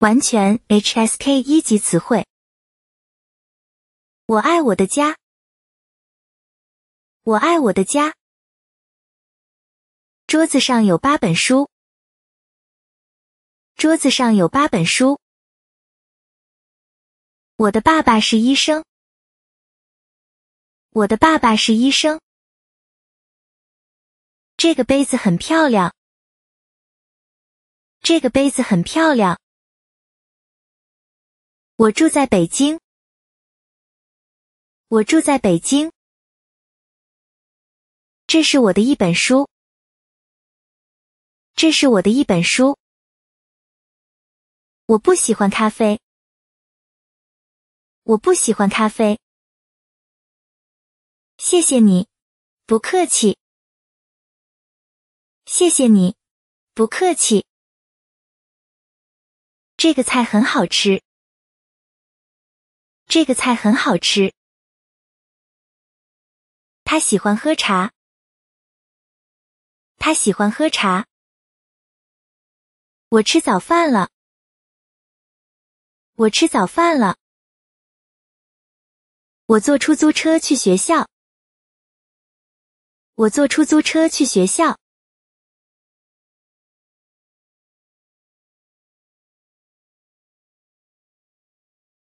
完全 HSK 一级词汇。我爱我的家。我爱我的家。桌子上有八本书。桌子上有八本书。我的爸爸是医生。我的爸爸是医生。这个杯子很漂亮。这个杯子很漂亮。我住在北京。我住在北京。这是我的一本书。这是我的一本书。我不喜欢咖啡。我不喜欢咖啡。谢谢你，不客气。谢谢你，不客气。这个菜很好吃。这个菜很好吃。他喜欢喝茶。他喜欢喝茶。我吃早饭了。我吃早饭了。我坐出租车去学校。我坐出租车去学校。